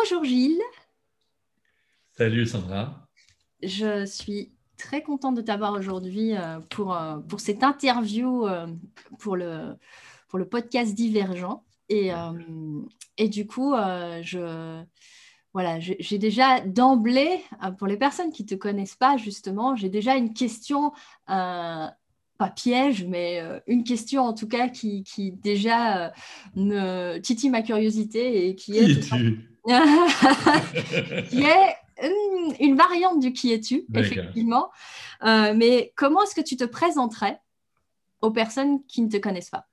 Bonjour Gilles. Salut Sandra. Je suis très contente de t'avoir aujourd'hui euh, pour, euh, pour cette interview euh, pour, le, pour le podcast Divergent. Et, et du coup, je, voilà, j'ai déjà d'emblée, pour les personnes qui ne te connaissent pas, justement, j'ai déjà une question, pas piège, mais une question en tout cas qui, qui déjà me titille ma curiosité et qui est... qui est hum, une variante du qui es-tu, effectivement. Euh, mais comment est-ce que tu te présenterais aux personnes qui ne te connaissent pas?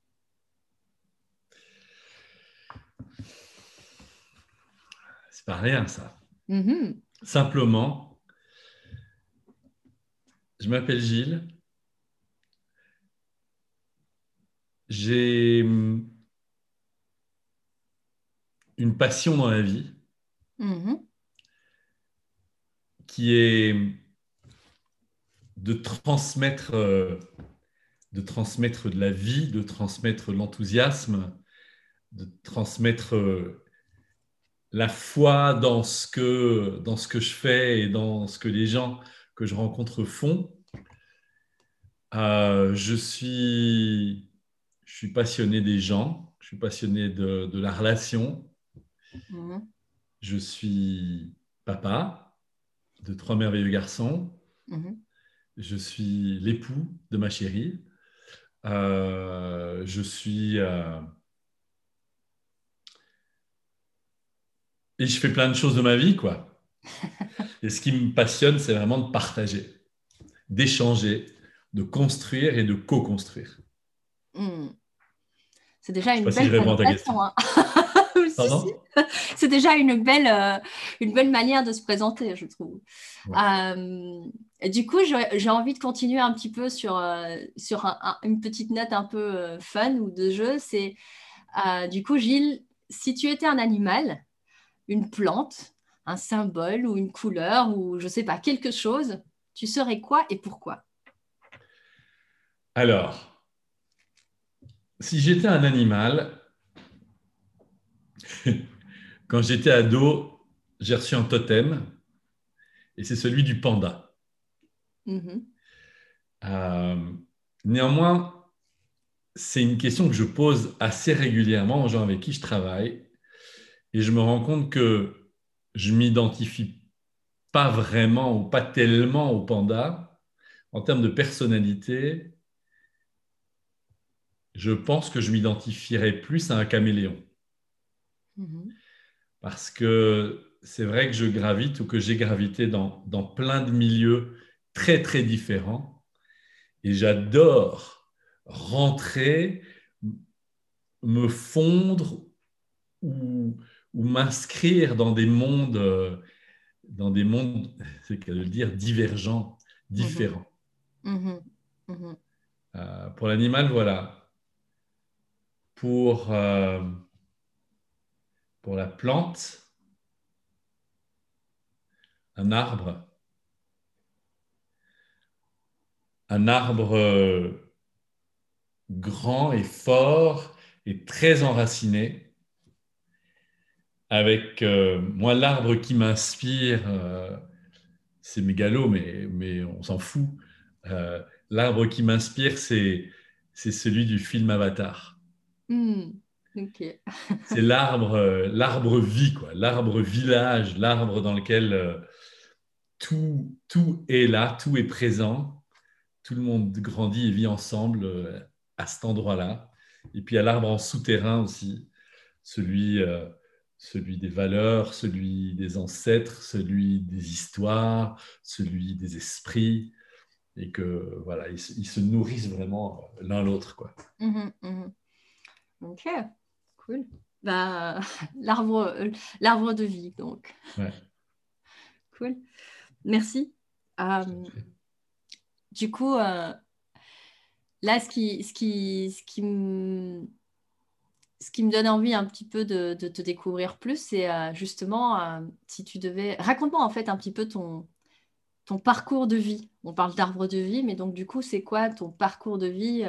C'est pas rien, ça. Mm-hmm. Simplement, je m'appelle Gilles. J'ai hum, une passion dans la vie mm-hmm. qui est de transmettre, euh, de transmettre de la vie, de transmettre l'enthousiasme, de transmettre euh, la foi dans ce, que, dans ce que je fais et dans ce que les gens que je rencontre font. Euh, je, suis, je suis passionné des gens, je suis passionné de, de la relation, Mhm. Je suis papa de trois merveilleux garçons. Mhm. Je suis l'époux de ma chérie. Euh, je suis... Euh, et je fais plein de choses de ma vie, quoi. Et ce qui me passionne, c'est vraiment de partager, d'échanger, de construire et de co-construire. Hmm. C'est déjà une belle présentation. Hein. c'est déjà une belle, euh, une belle manière de se présenter, je trouve. Euh, du coup, j'ai envie de continuer un petit peu sur, euh, sur une petite note un peu fun ou de jeu. C'est du coup, Gilles, si tu étais un animal, une plante, un symbole ou une couleur ou je sais pas, quelque chose, tu serais quoi et pourquoi? Alors, si j'étais un animal, Quand j'étais ado, j'ai reçu un totem et c'est celui du panda. Mm-hmm. Euh, néanmoins, c'est une question que je pose assez régulièrement aux gens avec qui je travaille et je me rends compte que je m'identifie pas vraiment ou pas tellement au panda. En termes de personnalité, je pense que je m'identifierais plus à un caméléon. Mhm. Parce que c'est vrai que je gravite ou que j'ai gravité dans, dans, plein de milieux très, très différents. Et j'adore rentrer, me fondre ou, ou m'inscrire dans des mondes, dans des mondes, c'est qu'à le dire, divergents, différents. Mhm. Mhm. Euh, pour l'animal, voilà. Pour... Euh, pour la plante, un arbre, un arbre euh, grand et fort et très enraciné, avec euh, moi l'arbre qui m'inspire, euh, c'est mégalo, mais, mais on s'en fout. l'arbre qui m'inspire, c'est, celui du film Avatar. C'est l'arbre, euh, l'arbre vie, quoi, l'arbre village, l'arbre dans lequel euh, tout, tout est là, tout est présent, tout le monde grandit et vit ensemble euh, à cet endroit-là. Et puis il y a l'arbre en souterrain aussi, celui, celui des valeurs, celui des ancêtres, celui des histoires, celui des esprits, et que voilà, ils, se nourrissent vraiment l'un l'autre, quoi. Mmh mmh ok. Cool. Bah, l'arbre, l'arbre de vie, donc. Cool. Merci. Euh, du coup, euh, là, ce qui, ce, qui, ce, qui me, ce qui me donne envie un petit peu de, de te découvrir plus, c'est euh, justement si tu devais. Raconte-moi en fait un petit peu ton, ton parcours de vie. On parle d'arbre de vie, mais donc du coup, c'est quoi ton parcours de vie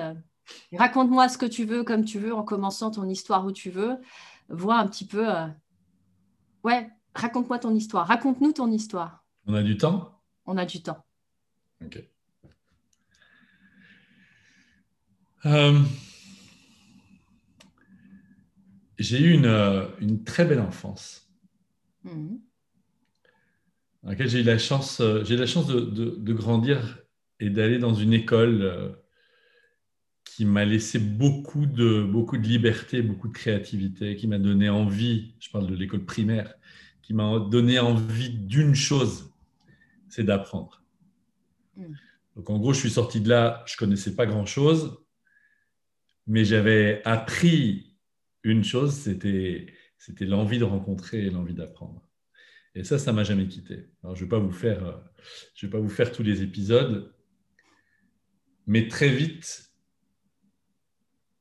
Raconte-moi ce que tu veux, comme tu veux, en commençant ton histoire où tu veux. Vois un petit peu, euh, ouais, raconte-moi ton histoire. Raconte-nous ton histoire. On a du temps? On a du temps. Ok. Euh, j'ai eu une, euh, une, très belle enfance. Mmh. Dans laquelle j'ai eu la chance, j'ai la chance de, de, grandir et d'aller dans une école qui m'a laissé beaucoup de, beaucoup de liberté, beaucoup de créativité, qui m'a donné envie, je parle de l'école primaire, qui m'a donné envie d'une chose, c'est d'apprendre. Mmh. Donc en gros, je suis sorti de là, je connaissais pas grand-chose, mais j'avais appris une chose, c'était c'était l'envie de rencontrer et l'envie d'apprendre. Et ça, ça m'a jamais quitté. Alors, je vais pas vous faire, je vais pas vous faire tous les épisodes, mais très vite,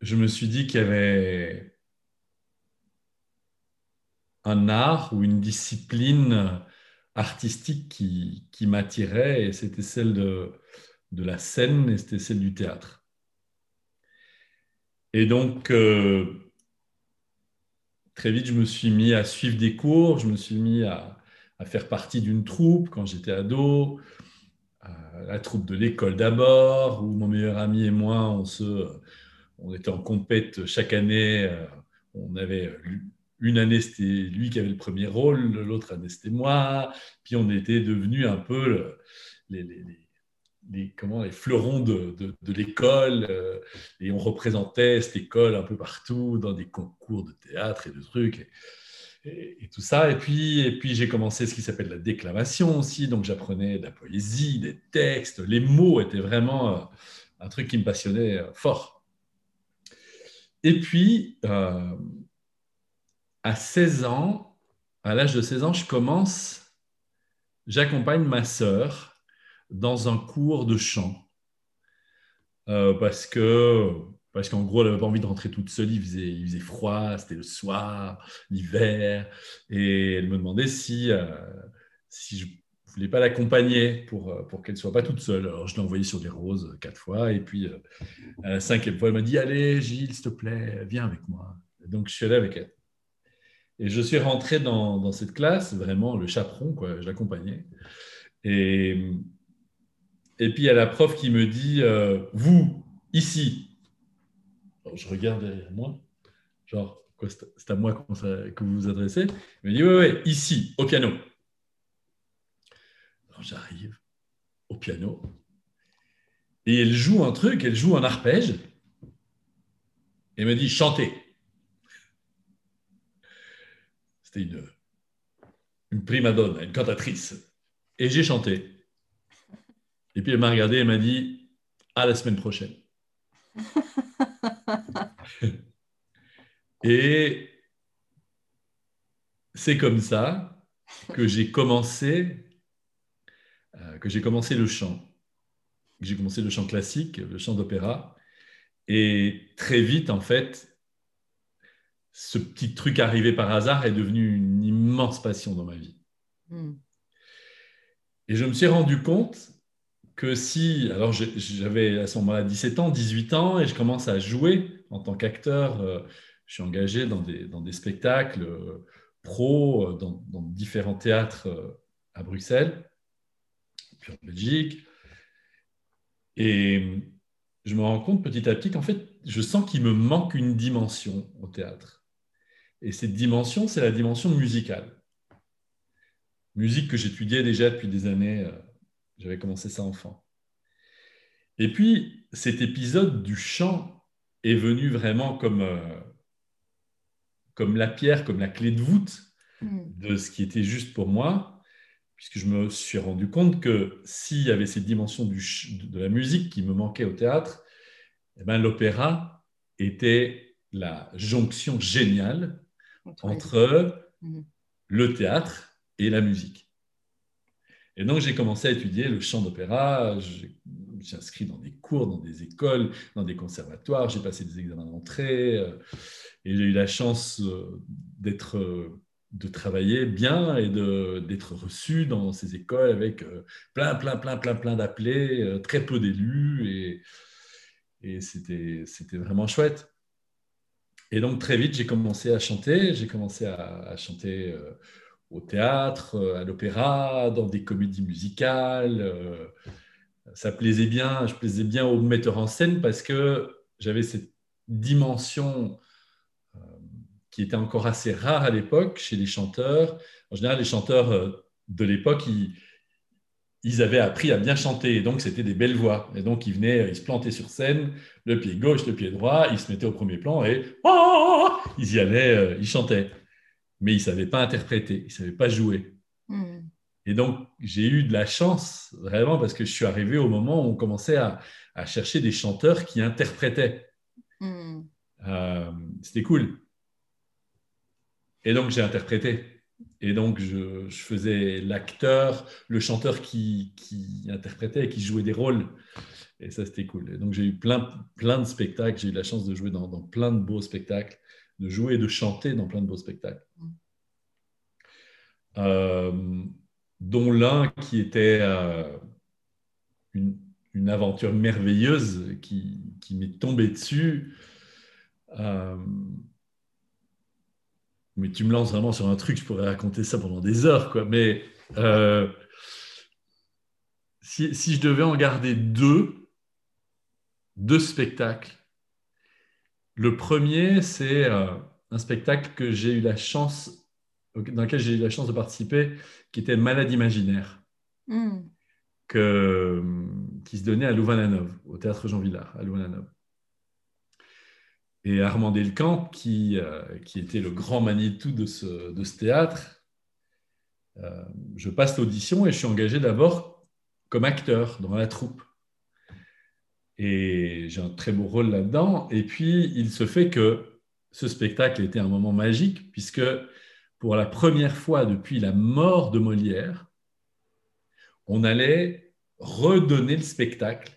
je me suis dit qu'il y avait un art ou une discipline artistique qui, m'attirait, et c'était celle de, de la scène et c'était celle du théâtre. Et donc, euh, très vite, je me suis mis à suivre des cours, je me suis mis à, faire partie d'une troupe quand j'étais ado, la troupe de l'école d'abord, où mon meilleur ami et moi, on, se, on était en compète chaque année. Euh, on avait une année, c'était lui qui avait le premier rôle, l'autre année, c'était moi. Puis on était devenus un peu les comment, les fleurons de, l'école euh, et on représentait cette école un peu partout dans des concours de théâtre et de trucs et, tout ça. Et puis, et puis j'ai commencé ce qui s'appelle la déclamation aussi, donc j'apprenais de la poésie, des textes, les mots étaient vraiment euh, un truc qui me passionnait fort. Et puis, à 16 ans, à l'âge de 16 ans, je commence, j'accompagne ma sœur dans un cours de chant. Euh, parce que parce qu'en gros, elle n'avait pas envie de rentrer toute seule, il faisait, il faisait froid, c'était le soir, l'hiver, et elle me demandait si, euh, si je voulais pas l'accompagner pour, euh, pour qu'elle soit pas toute seule. Alors je l'ai envoyée sur les roses quatre fois, et puis à la cinquième fois, elle m'a dit Allez, Gilles, s'il te plaît, viens avec moi. donc je suis allé avec elle. Et je suis rentré dans, dans cette classe, vraiment le chaperon, quoi, je l'accompagnais. Et, et puis il y a la prof qui me dit euh, Vous, ici. je regarde derrière moi, genre, c'est à moi que vous vous adressez Il me dit Oui, oui, ici, au piano. Alors j'arrive au piano et elle joue un truc, elle joue un arpège et elle me dit Chantez. C'était une, une prima donna, une cantatrice. Et j'ai chanté. Et puis elle m'a regardé et m'a dit à la semaine prochaine. et c'est comme ça que j'ai commencé, euh, que j'ai commencé le chant. J'ai commencé le chant classique, le chant d'opéra. Et très vite, en fait, ce petit truc arrivé par hasard est devenu une immense passion dans ma vie. Hmm. Et je me suis rendu compte que si, alors j'avais à ce moment-là 17 ans, 18 ans, et je commence à jouer en tant qu'acteur, euh, je suis engagé dans des, dans des spectacles euh, pro, dans, dans, différents théâtres à Bruxelles, puis en Belgique, et je me rends compte petit à petit qu'en fait, je sens qu'il me manque une dimension au théâtre. Et cette dimension, c'est la dimension musicale. Musique que j'étudiais déjà depuis des années j'avais commencé ça enfant. Et puis, cet épisode du chant est venu vraiment comme, euh, comme la pierre, comme la clé de voûte hmm. de ce qui était juste pour moi, puisque je me suis rendu compte que s'il y avait cette dimension du, de la musique qui me manquait au théâtre, eh ben, l'opéra était la jonction géniale entre hmm. le théâtre et la musique. Et donc, j'ai commencé à étudier le chant d'opéra. Suis inscrit dans des cours, dans des écoles, dans des conservatoires. J'ai passé des examens d'entrée. Euh, et j'ai eu la chance euh, d'être, euh, de travailler bien et d'être reçu dans ces écoles avec plein, plein, plein, plein, plein d'appelés, très peu d'élus. Et, et c'était, vraiment chouette. Et donc, très vite, j'ai commencé à chanter. J'ai commencé à, à chanter au théâtre, à l'opéra, dans des comédies musicales. ça plaisait bien, je plaisais bien aux metteurs en scène parce que j'avais cette dimension qui était encore assez rare à l'époque chez les chanteurs. En général, les chanteurs de l'époque, ils, ils avaient appris à bien chanter, et donc c'était des belles voix. Et donc ils venaient, ils se plantaient sur scène, le pied gauche, le pied droit, ils se mettaient au premier plan et oh, ils y allaient, euh, ils chantaient. Mais ils ne savaient pas interpréter, ils ne savaient pas jouer. Hmm. Et donc j'ai eu de la chance, vraiment, parce que je suis arrivé au moment où on commençait à, chercher des chanteurs qui interprétaient. Hmm. Euh, c'était cool. Et donc j'ai interprété. Et donc, je, faisais l'acteur, le chanteur qui, interprétait et qui jouait des rôles. Et ça, c'était cool. Et donc, j'ai eu plein, de spectacles. J'ai eu la chance de jouer dans, plein de beaux spectacles, de jouer et de chanter dans plein de beaux spectacles. Euh, dont l'un qui était euh, une, aventure merveilleuse qui, m'est tombée dessus. Euh, mais tu me lances vraiment sur un truc, je pourrais raconter ça pendant des heures, quoi. Mais euh, si, je devais en garder deux, deux spectacles, le premier, c'est euh, un spectacle que j'ai eu la chance, dans lequel j'ai eu la chance de participer, qui était Malade imaginaire, hmm. que, qui se donnait à Louvain-la-Neuve, au théâtre Jean Villard, à Louvain-la-Neuve et Armand Delcamp, qui, euh, qui était le grand Manitou de ce, de ce théâtre. Euh, je passe l'audition et je suis engagé d'abord comme acteur dans la troupe. Et j'ai un très beau rôle là-dedans. Et puis, il se fait que ce spectacle était un moment magique, puisque pour la première fois depuis la mort de Molière, on allait redonner le spectacle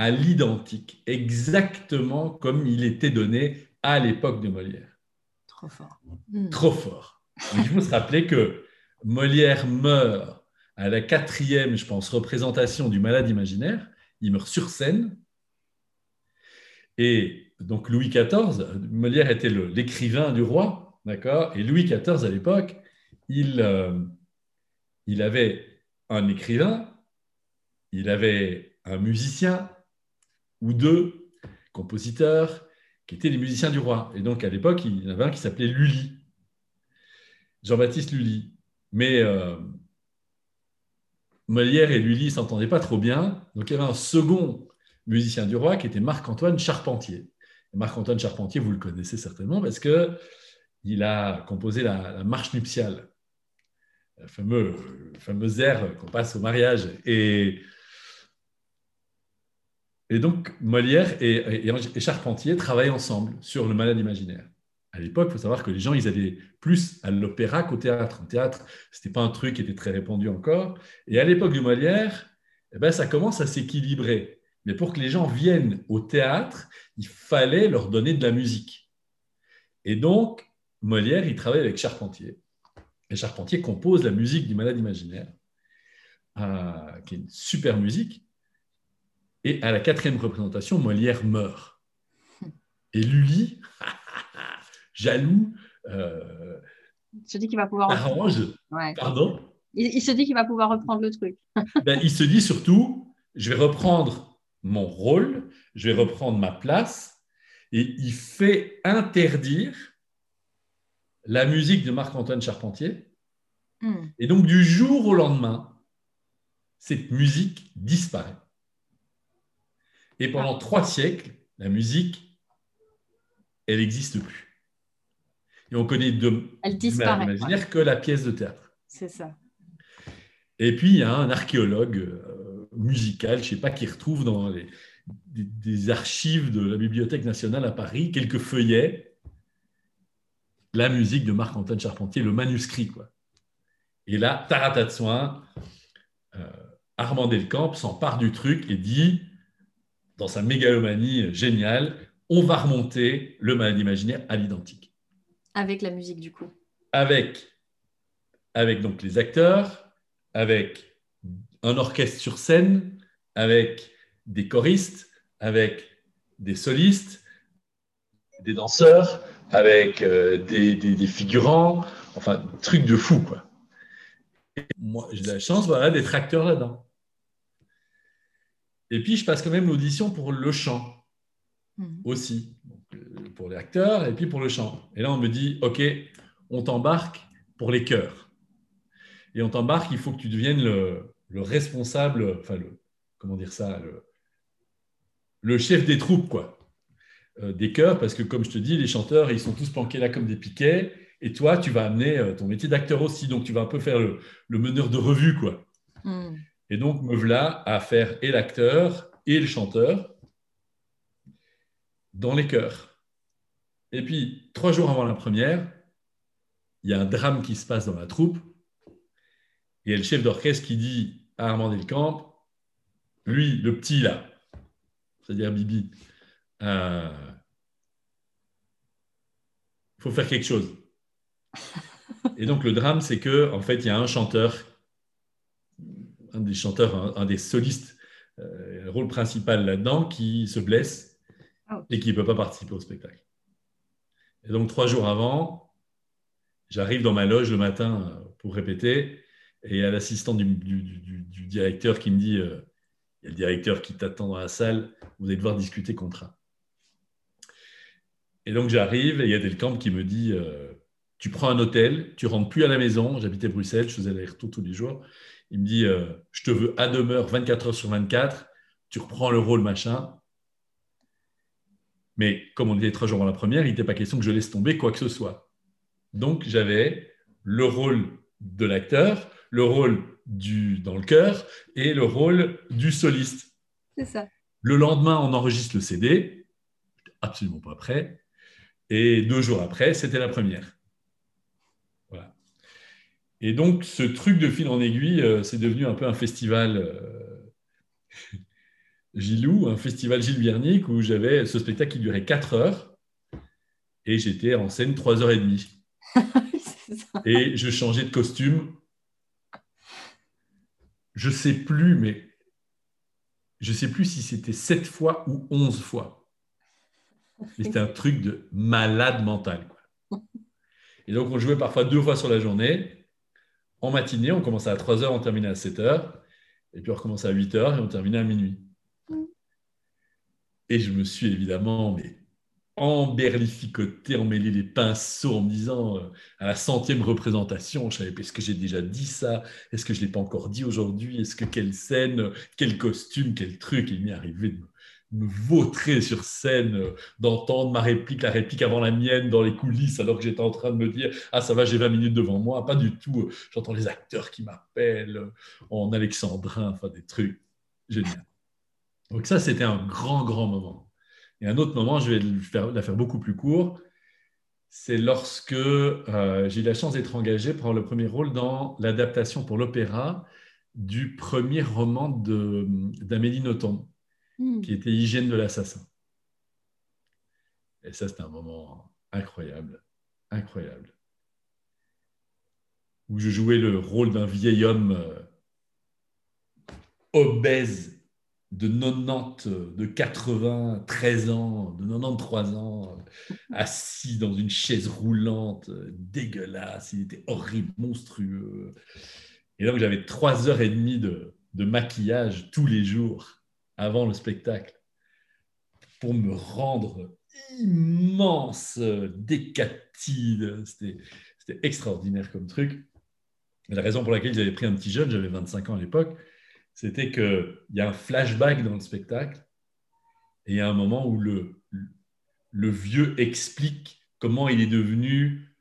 à l'identique, exactement comme il était donné à l'époque de Molière. Trop fort. Hmm. Trop fort. il faut se rappeler que Molière meurt à la quatrième, je pense, représentation du malade imaginaire. Il meurt sur scène. Et donc Louis XIV, Molière était l'écrivain du roi, d'accord? Et Louis XIV, à l'époque, il, euh, il avait un écrivain, il avait un musicien, ou deux compositeurs qui étaient les musiciens du roi. Et donc, à l'époque, il y en avait un qui s'appelait Lully, Jean-Baptiste Lully. Mais euh, Molière et Lully ne s'entendaient pas trop bien. Donc, il y avait un second musicien du roi qui était Marc-Antoine Charpentier. Marc-Antoine Charpentier, vous le connaissez certainement parce qu'il a composé la, marche nuptiale, le fameux, le fameux air qu'on passe au mariage. Et et donc, Molière et, Charpentier travaillent ensemble sur le malade imaginaire. À l'époque, il faut savoir que les gens, ils allaient plus à l'opéra qu'au théâtre. Le théâtre, ce n'était pas un truc qui était très répandu encore. Et à l'époque du Molière, eh ben, ça commence à s'équilibrer. Mais pour que les gens viennent au théâtre, il fallait leur donner de la musique. Et donc, Molière, il travaille avec Charpentier. Et Charpentier compose la musique du malade imaginaire, euh, qui est une super musique. Et à la quatrième représentation, Molière meurt. Et Lully, jaloux, euh, il se dit qu'il va pouvoir arrange. Pardon? Il, se dit qu'il va pouvoir reprendre le truc. ben, il se dit surtout, je vais reprendre mon rôle, je vais reprendre ma place, et il fait interdire la musique de Marc-Antoine Charpentier. Hmm. Et donc, du jour au lendemain, cette musique disparaît. Et pendant trois siècles, la musique, elle n'existe plus. Et on connaît de elle disparaît, imaginaire que la pièce de théâtre. C'est ça. Et puis, il y a un archéologue euh, musical, je ne sais pas, qui retrouve dans les, des, archives de la Bibliothèque nationale à Paris quelques feuillets, la musique de Marc-Antoine Charpentier, le manuscrit. Quoi. Et là, tarata de soin, euh, Armand Delcamp s'empare du truc et dit dans sa mégalomanie géniale, on va remonter le malade imaginaire à l'identique. Avec la musique, du coup. Avec, avec donc les acteurs, avec un orchestre sur scène, avec des choristes, avec des solistes, des danseurs, avec des, des, figurants, enfin, truc de fou, quoi. moi, j'ai la chance voilà, d'être acteur là-dedans. Et puis, je passe quand même l'audition pour le chant mhm. aussi, pour les acteurs et puis pour le chant. Et là, on me dit, OK, on t'embarque pour les chœurs. Et on t'embarque, il faut que tu deviennes le, le responsable, enfin, le, comment dire ça, le, le chef des troupes, quoi, euh, des chœurs, parce que comme je te dis, les chanteurs, ils sont tous planqués là comme des piquets, et toi, tu vas amener euh, ton métier d'acteur aussi, donc tu vas un peu faire le, meneur de revue, quoi. Hmm. Et donc, me voilà à faire et l'acteur et le chanteur dans les chœurs. Et puis, trois jours avant la première, il y a un drame qui se passe dans la troupe, et il y a le chef d'orchestre qui dit à Armand Delcamp, lui, le petit là, c'est-à-dire Bibi, il euh, faut faire quelque chose. Et donc le drame, c'est que en fait, il y a un chanteur, un des chanteurs, un, des solistes, euh, le rôle principal là-dedans, qui se blesse ah, et qui ne peut pas participer au spectacle. Et donc trois jours avant, j'arrive dans ma loge le matin pour répéter, et il y a l'assistant du, directeur qui me dit euh, il y a le directeur qui t'attend dans la salle, vous allez devoir discuter contrat. Et donc j'arrive et il y a Delcamp qui me dit euh, Tu prends un hôtel, tu rentres plus à la maison. J'habitais Bruxelles, je faisais l'aller-retour tous les jours. Il me dit euh, Je te veux à demeure 24 heures sur 24, tu reprends le rôle machin. Mais comme on était trois jours avant la première, il n'était pas question que je laisse tomber quoi que ce soit. Donc j'avais le rôle de l'acteur, le rôle du, dans le chœur et le rôle du soliste. C'est ça. Le lendemain, on enregistre le CD, absolument pas prêt, et deux jours après, c'était la première. Et donc, ce truc de fil en aiguille, euh, c'est devenu un peu un festival euh, Gilou, un festival Gilles Viernick, où j'avais ce spectacle qui durait quatre heures, et j'étais en scène trois heures et demie. et je changeais de costume je sais plus, mais je sais plus si c'était sept fois ou onze fois. C'était un truc de malade mental. Et donc, on jouait parfois deux fois sur la journée. En matinée, on commençait à 3 heures, on terminait à 7 heures. Et puis, on recommençait à 8 heures et on terminait à minuit. Mm. Et je me suis évidemment mais, emberlificoté, emmêlé les pinceaux en me disant euh, à la centième représentation, je savais, est-ce que j'ai déjà dit ça? Est-ce que je ne l'ai pas encore dit aujourd'hui? Est-ce que quelle scène, quel costume, quel truc? Il m'est arrivé de me, vautrer sur scène, euh, d'entendre ma réplique, la réplique avant la mienne dans les coulisses, alors que j'étais en train de me dire Ah, ça va, j'ai 20 minutes devant moi. Pas du tout. Euh, j'entends les acteurs qui m'appellent en alexandrin, enfin des trucs génial. Donc, ça, c'était un grand, grand moment. Et un autre moment, je vais la faire beaucoup plus court, c'est lorsque euh, j'ai eu la chance d'être engagé pour le premier rôle dans l'adaptation pour l'opéra du premier roman d'Amélie Nothomb, hmm. qui était Hygiène de l'assassin. Et ça, c'était un moment incroyable, incroyable. Où je jouais le rôle d'un vieil homme euh, obèse de 90, de 93 ans, de 93 ans, assis dans une chaise roulante, dégueulasse, il était horrible, monstrueux. Et donc j'avais trois heures et demie de, maquillage tous les jours avant le spectacle pour me rendre immense, décatide. C'était extraordinaire comme truc. la raison pour laquelle j'avais pris un petit jeune, j'avais 25 ans à l'époque, c'était qu'il y a un flashback dans le spectacle et il y a un moment où le, le vieux explique comment il est devenu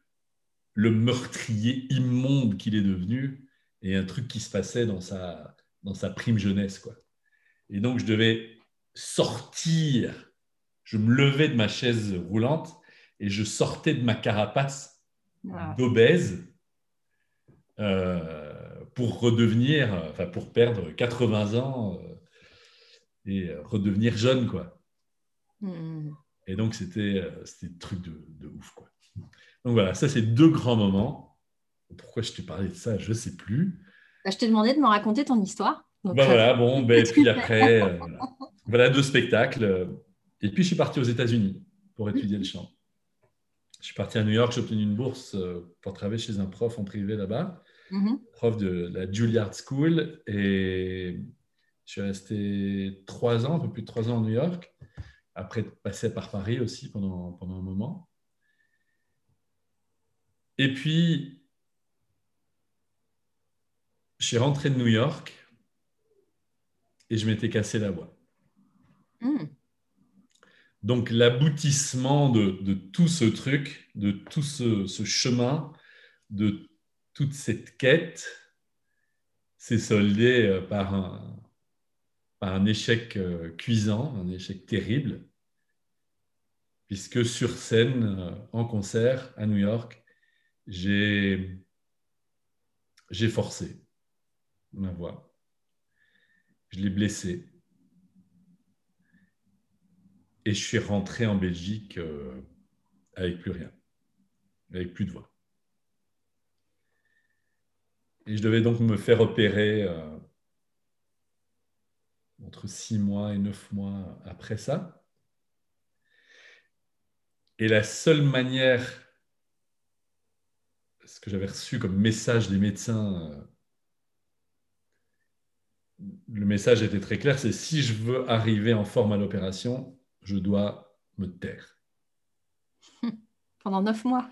le meurtrier immonde qu'il est devenu et un truc qui se passait dans sa, dans sa prime jeunesse. Quoi. Et donc, je devais sortir, je me levais de ma chaise roulante et je sortais de ma carapace d'obèse. Euh, pour redevenir, enfin pour perdre 80 ans euh, et redevenir jeune, quoi. Hmm. Et donc c'était euh, c'était truc de, de, ouf, quoi. Donc voilà, ça c'est deux grands moments. Pourquoi je t'ai parlé de ça, je sais plus. Bah, je t'ai demandé de me raconter ton histoire. Bah voilà, bon, ben, puis après, euh, voilà. deux spectacles. Et puis je suis parti aux États-Unis pour étudier le chant. je suis parti à New York, j'ai obtenu une bourse pour travailler chez un prof en privé là-bas, mm-hmm. prof de la Juilliard School. Et je suis resté trois ans, un peu plus de trois ans à New York, après passer par Paris aussi pendant, pendant un moment. Et puis, je suis rentré de New York et je m'étais cassé la voix. Mm. Donc l'aboutissement de, tout ce truc, de tout ce, chemin, de toute cette quête, s'est soldé euh, par un, par un échec euh, cuisant, un échec terrible, puisque sur scène, euh, en concert à New York, j'ai forcé ma voix. Je l'ai blessée. Et je suis rentré en Belgique euh, avec plus rien, avec plus de voix. Et je devais donc me faire opérer euh, entre six mois et neuf mois après ça. Et la seule manière, ce que j'avais reçu comme message des médecins, euh, le message était très clair, c'est si je veux arriver en forme à l'opération, je dois me taire. Pendant neuf mois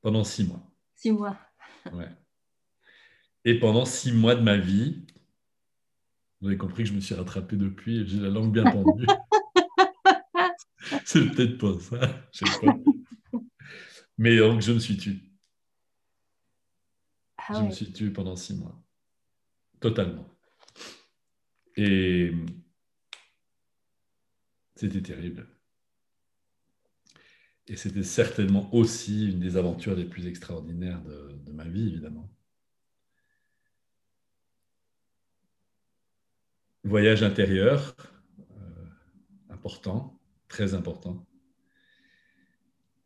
Pendant six mois. Six mois. Ouais. Et pendant six mois de ma vie, vous avez compris que je me suis rattrapé depuis et j'ai la langue bien tendue. C'est peut-être pas ça, je sais pas. Mais donc, je me suis tué. Ah je me suis tué pendant six mois. Totalement. Et c'était terrible. Et c'était certainement aussi une des aventures les plus extraordinaires de, ma vie, évidemment. Voyage intérieur, euh, important, très important.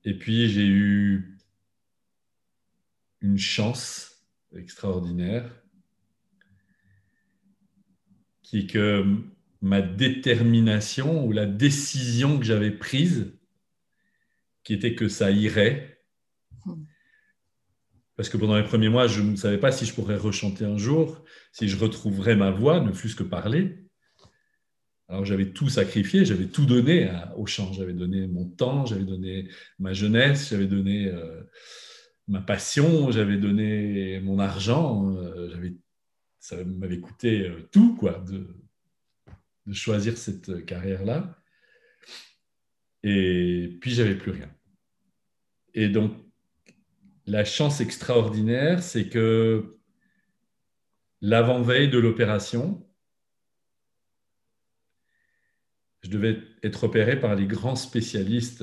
Et puis j'ai eu une chance extraordinaire qui est que ma détermination ou la décision que j'avais prise, qui était que ça irait. Parce que pendant les premiers mois, je ne savais pas si je pourrais rechanter un jour, si je retrouverais ma voix, ne fût-ce que parler. Alors j'avais tout sacrifié, j'avais tout donné au chant. J'avais donné mon temps, j'avais donné ma jeunesse, j'avais donné euh, ma passion, j'avais donné mon argent. Euh, ça m'avait coûté euh, tout, quoi, de, de choisir cette carrière-là. Et puis, j'avais plus rien. Et donc, la chance extraordinaire, c'est que l'avant-veille de l'opération, je devais être opéré par les grands spécialistes,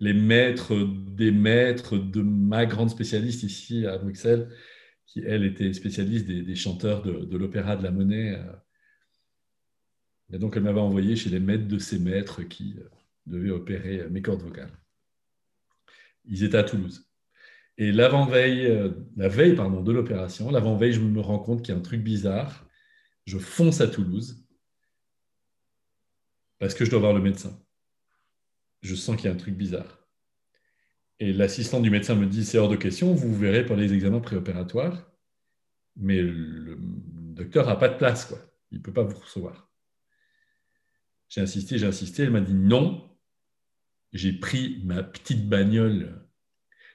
les maîtres des maîtres de ma grande spécialiste ici à Bruxelles, qui, elle, était spécialiste des, chanteurs de, l'Opéra de la Monnaie euh, et donc, elle m'avait envoyé chez les maîtres de ces maîtres qui euh, devaient opérer mes cordes vocales. Ils étaient à Toulouse. Et l'avant-veille, euh, la veille pardon, de l'opération, l'avant-veille, je me rends compte qu'il y a un truc bizarre. Je fonce à Toulouse parce que je dois voir le médecin. Je sens qu'il y a un truc bizarre. Et l'assistant du médecin me dit, c'est hors de question, vous verrez pour les examens préopératoires, mais le docteur n'a pas de place, quoi. il ne peut pas vous recevoir. J'ai insisté, j'ai insisté. Elle m'a dit non. J'ai pris ma petite bagnole.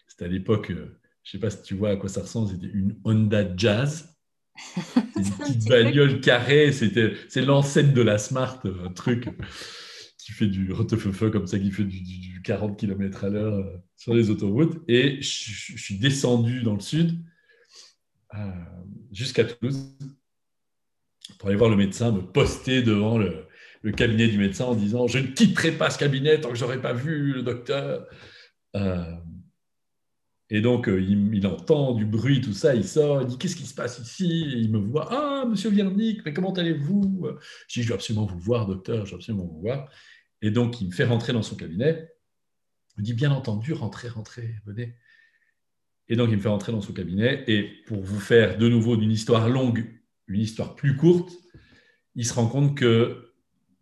C'était à l'époque, euh, je ne sais pas si tu vois à quoi ça ressemble, c'était une Honda Jazz. une petite bagnole carrée. C'était, c'est l'ancêtre de la Smart, un truc qui fait du feu comme ça, qui fait du, 40 km à l'heure euh, sur les autoroutes. Et je, suis descendu dans le sud euh, jusqu'à Toulouse pour aller voir le médecin, me poster devant le, cabinet du médecin en disant Je ne quitterai pas ce cabinet tant que je n'aurai pas vu le docteur. Euh, et donc, il, entend du bruit, tout ça, il sort, il dit Qu'est-ce qui se passe ici? Il me voit Ah, monsieur Viernick, mais comment allez-vous? Je dis Je dois absolument vous voir, docteur, je dois absolument vous voir. Et donc, il me fait rentrer dans son cabinet. Il me dit Bien entendu, rentrez, rentrez, venez. Et donc, il me fait rentrer dans son cabinet. Et pour vous faire de nouveau d'une histoire longue, une histoire plus courte, il se rend compte que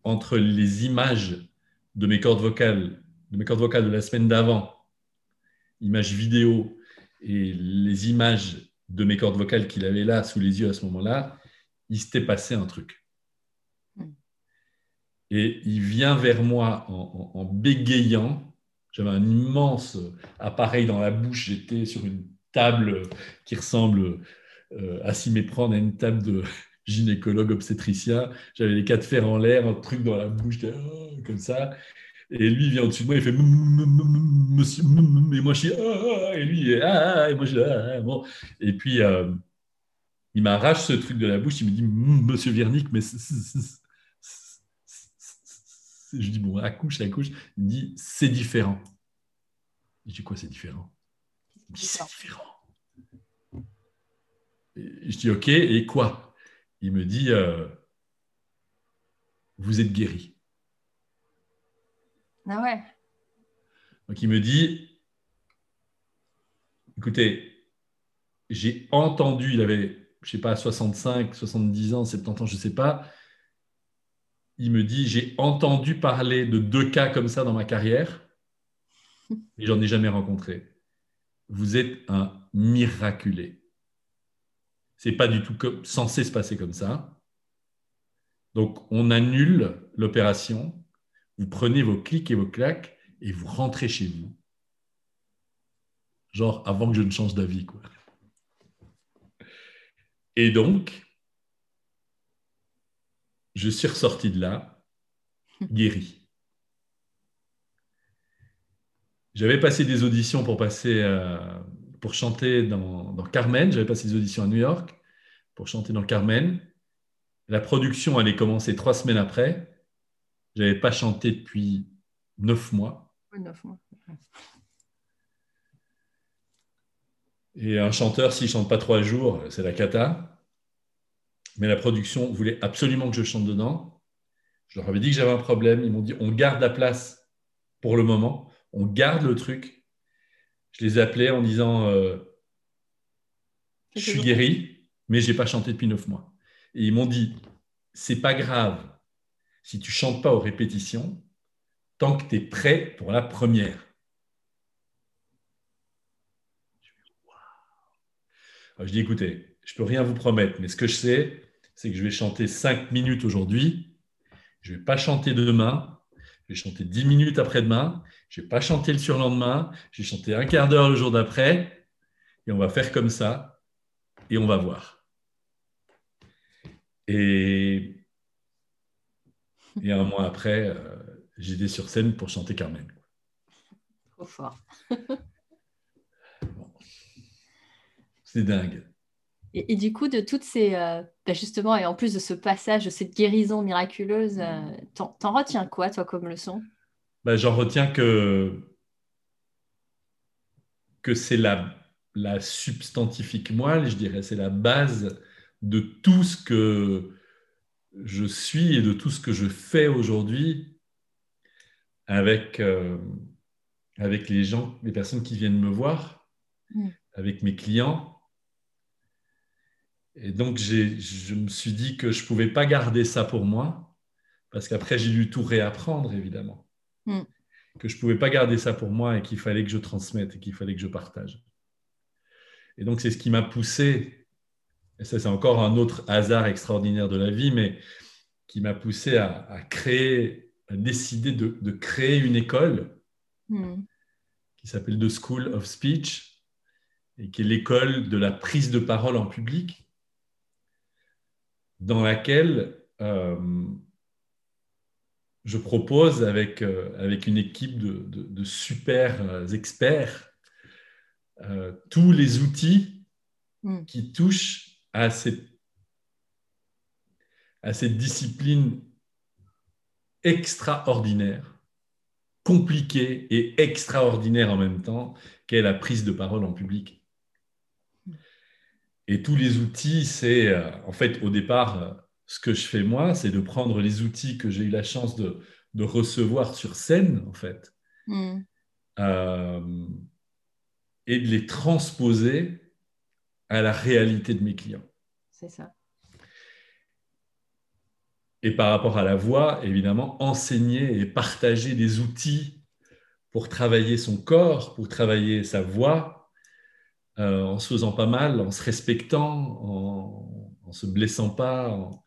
entre les images de mes cordes vocales, de mes cordes vocales de la semaine d'avant images vidéo et les images de mes cordes vocales qu'il avait là sous les yeux à ce moment-là, il s'était passé un truc. Et il vient vers moi en, bégayant. J'avais un immense appareil dans la bouche. J'étais sur une table qui ressemble euh, à s'y méprendre à une table de gynécologue obstétricien. J'avais les quatre fers en l'air, un truc dans la bouche, oh, comme ça. Et lui, il vient au-dessus de moi, il fait et moi je suis et lui, et moi je bon. Et puis, euh, il m'arrache ce truc de la bouche, il me dit Monsieur Viernick, mais. Je dis Bon, accouche, accouche. Il me dit C'est différent. Je dis Quoi, c'est différent? C'est différent. je dis Ok, et quoi? Il me dit euh, Vous êtes guéri. Ah ouais. Donc il me dit, écoutez, j'ai entendu, il avait, je sais pas, 65, 70 ans, 70 ans, je ne sais pas. Il me dit, j'ai entendu parler de deux cas comme ça dans ma carrière, et j'en ai jamais rencontré. Vous êtes un miraculé. C'est pas du tout censé se passer comme ça. Donc, on annule l'opération vous prenez vos clics et vos claques et vous rentrez chez vous. Genre avant que je ne change d'avis. Quoi. Et donc, je suis ressorti de là, guéri. J'avais passé des auditions pour passer, euh, pour chanter dans, dans Carmen. J'avais passé des auditions à New York pour chanter dans Carmen. La production allait commencer trois semaines après. Je n'avais pas chanté depuis neuf mois. neuf mois. Et un chanteur, s'il ne chante pas trois jours, c'est la cata. Mais la production voulait absolument que je chante dedans. Je leur avais dit que j'avais un problème. Ils m'ont dit on garde la place pour le moment. On garde le truc. Je les ai appelés en disant euh, je suis guéri, mais je n'ai pas chanté depuis neuf mois. Et ils m'ont dit c'est pas grave si tu chantes pas aux répétitions tant que tu es prêt pour la première. je dis, écoutez, je peux rien vous promettre, mais ce que je sais, c'est que je vais chanter 5 minutes aujourd'hui, je ne vais pas chanter demain, je vais chanter 10 minutes après-demain, je ne vais pas chanter le surlendemain, je vais chanter un quart d'heure le jour d'après, et on va faire comme ça, et on va voir. Et et un mois après, euh, j'étais sur scène pour chanter Carmen. Trop fort. C'est dingue. Et, du coup, de toutes ces. Euh, bah, justement, et en plus de ce passage, de cette guérison miraculeuse, euh, t'en, retiens quoi, toi, comme leçon? Bah, J'en retiens que, que c'est la, la substantifique moelle, je dirais, c'est la base de tout ce que je suis et de tout ce que je fais aujourd'hui avec, euh, avec les gens, les personnes qui viennent me voir, mm. avec mes clients. Et donc, je me suis dit que je ne pouvais pas garder ça pour moi, parce qu'après, j'ai dû tout réapprendre, évidemment. Mm. Que je ne pouvais pas garder ça pour moi et qu'il fallait que je transmette et qu'il fallait que je partage. Et donc, c'est ce qui m'a poussé et ça c'est encore un autre hasard extraordinaire de la vie, mais qui m'a poussé à, créer, à décider de, créer une école hmm. qui s'appelle The School of Speech et qui est l'école de la prise de parole en public, dans laquelle euh, je propose avec, euh, avec une équipe de, super euh, experts tous les outils hmm. qui touchent à cette, à cette discipline extraordinaire, compliquée et extraordinaire en même temps, qu'est la prise de parole en public. Et tous les outils, c'est euh, en fait au départ, euh, ce que je fais moi, c'est de prendre les outils que j'ai eu la chance de, recevoir sur scène, en fait, hmm. euh, et de les transposer à la réalité de mes clients. C'est ça. Et par rapport à la voix, évidemment, enseigner et partager des outils pour travailler son corps, pour travailler sa voix, euh, en se faisant pas mal, en se respectant, en, en se blessant pas, en,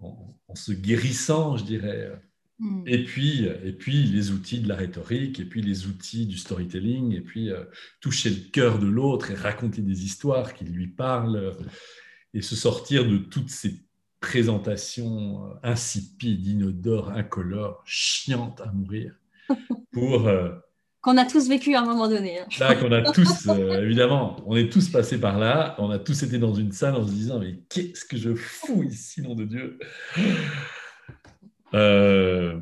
en, se guérissant, je dirais. Hmm. Et, puis, et puis les outils de la rhétorique, et puis les outils du storytelling, et puis euh, toucher le cœur de l'autre et raconter des histoires qui lui parlent, et se sortir de toutes ces présentations euh, insipides, inodores, incolores, chiantes à mourir, pour... Euh, qu'on a tous vécu à un moment donné. Hein. Là, qu'on a tous, évidemment, on est tous passés par là, on a tous été dans une salle en se disant, mais qu'est-ce que je fous ici, nom de Dieu? Euh,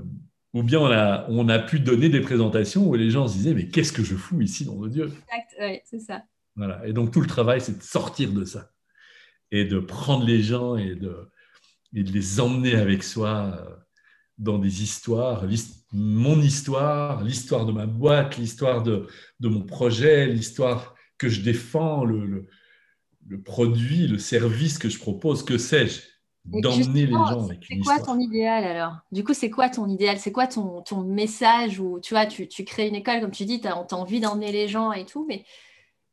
ou bien on a, on a pu donner des présentations où les gens se disaient Mais qu'est-ce que je fous ici, nom de Dieu? Exact, oui, c'est ça. Voilà. Et donc tout le travail, c'est de sortir de ça et de prendre les gens et de, et de les emmener avec soi euh, dans des histoires, mon histoire, l'histoire de ma boîte, l'histoire de, de, mon projet, l'histoire que je défends, le, le, produit, le service que je propose, que sais-je d'emmener les gens avec C'est quoi ton idéal alors? Du coup, c'est quoi ton idéal? C'est quoi ton, ton, message Ou tu vois, tu, tu, crées une école, comme tu dis, tu as, as, envie d'emmener les gens et tout, mais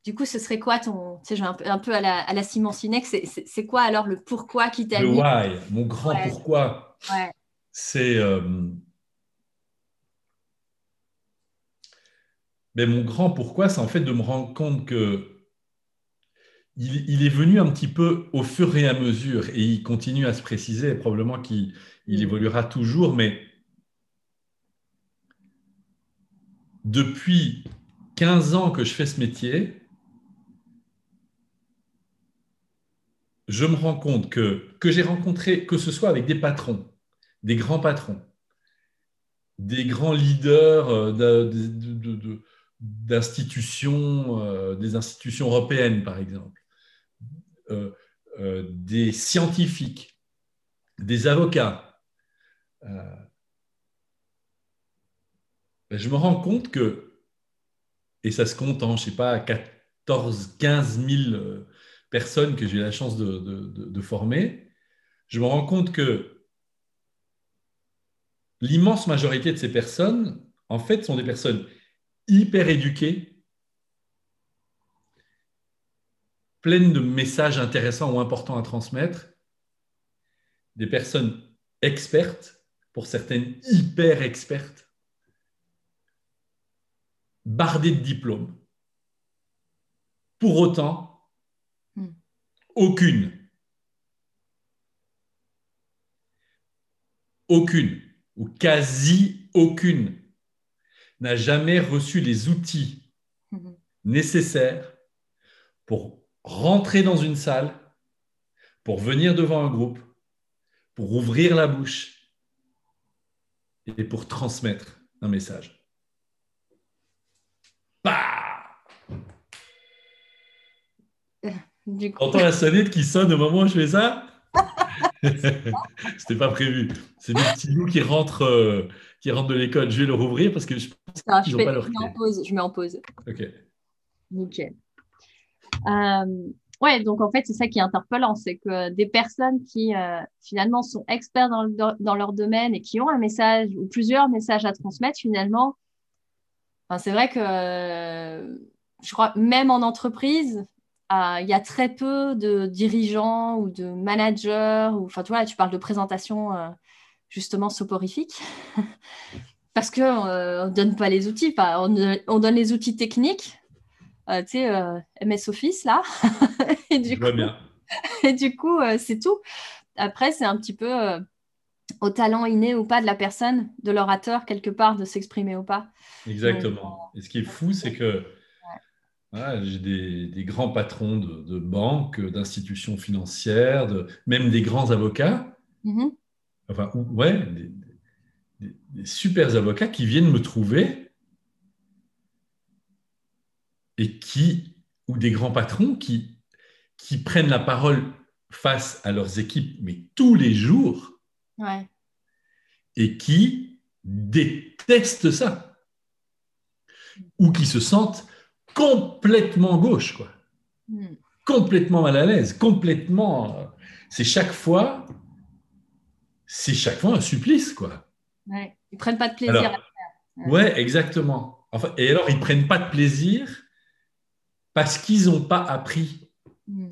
du coup, ce serait quoi ton. Tu sais, un peu, un peu à la, à la Simon Sinek, c'est quoi alors le pourquoi qui t'a Le why, mon grand pourquoi. Ouais. C'est. Euh, mais mon grand pourquoi, c'est en fait de me rendre compte que il, est venu un petit peu au fur et à mesure et il continue à se préciser, probablement qu'il il mm. évoluera toujours, mais depuis 15 ans que je fais ce métier, je me rends compte que, que j'ai rencontré, que ce soit avec des patrons, des grands patrons, des grands leaders euh, d'institutions, euh, des institutions européennes, par exemple, euh, des scientifiques, des avocats, ben, je me rends compte que, et ça se compte en, je sais pas, 14, 15 000 personnes que j'ai la chance de, former, je me rends compte que l'immense majorité de ces personnes, en fait, sont des personnes hyper éduquées, pleines de messages intéressants ou importants à transmettre, des personnes expertes, pour certaines hyper expertes, bardées de diplômes. Pour autant, aucune. Aucune, ou quasi aucune, n'a jamais reçu les outils mhm. nécessaires pour rentrer dans une salle, pour venir devant un groupe, pour ouvrir la bouche et pour transmettre un message. Du Entends la sonnette qui sonne au moment où je fais ça? C'était pas prévu. C'est des petits loups qui rentrent, euh, qui rentrent de l'école. Je vais le rouvrir parce que je pense qu'ils n'ont pas leur clé. En pause, je mets en pause. Ok. Nickel. Euh, ouais, donc en fait, c'est ça qui est interpellant, c'est que des personnes qui euh, finalement sont experts dans, dans, leur domaine et qui ont un message ou plusieurs messages à transmettre, finalement, enfin, c'est vrai que je crois même en entreprise, il y a très peu de dirigeants ou de managers, ou, enfin, tu vois, tu parles de présentation euh, justement soporifique, parce qu'on euh, ne donne pas les outils, on, donne les outils techniques, euh, tu sais, MS Office, là, et du coup, bien. et du coup c'est tout. Après, c'est un petit peu au talent inné ou pas de la personne, de l'orateur, quelque part, de s'exprimer ou pas. Exactement. et ce qui est fou, c'est que j'ai des, grands patrons de, banques, d'institutions financières, de, même des grands avocats. Mm-hmm. Enfin, ouais, des, des, super avocats qui viennent me trouver et qui, ou des grands patrons qui, qui prennent la parole face à leurs équipes, mais tous les jours, et qui détestent ça, ou qui se sentent complètement gauche, quoi. Hmm. Complètement mal à l'aise, complètement. Euh, c'est chaque fois, c'est chaque fois un supplice, quoi. Ouais. Ils prennent pas de plaisir à faire. Ouais, exactement. Enfin, et alors, ils ne prennent pas de plaisir parce qu'ils n'ont pas appris. Hmm.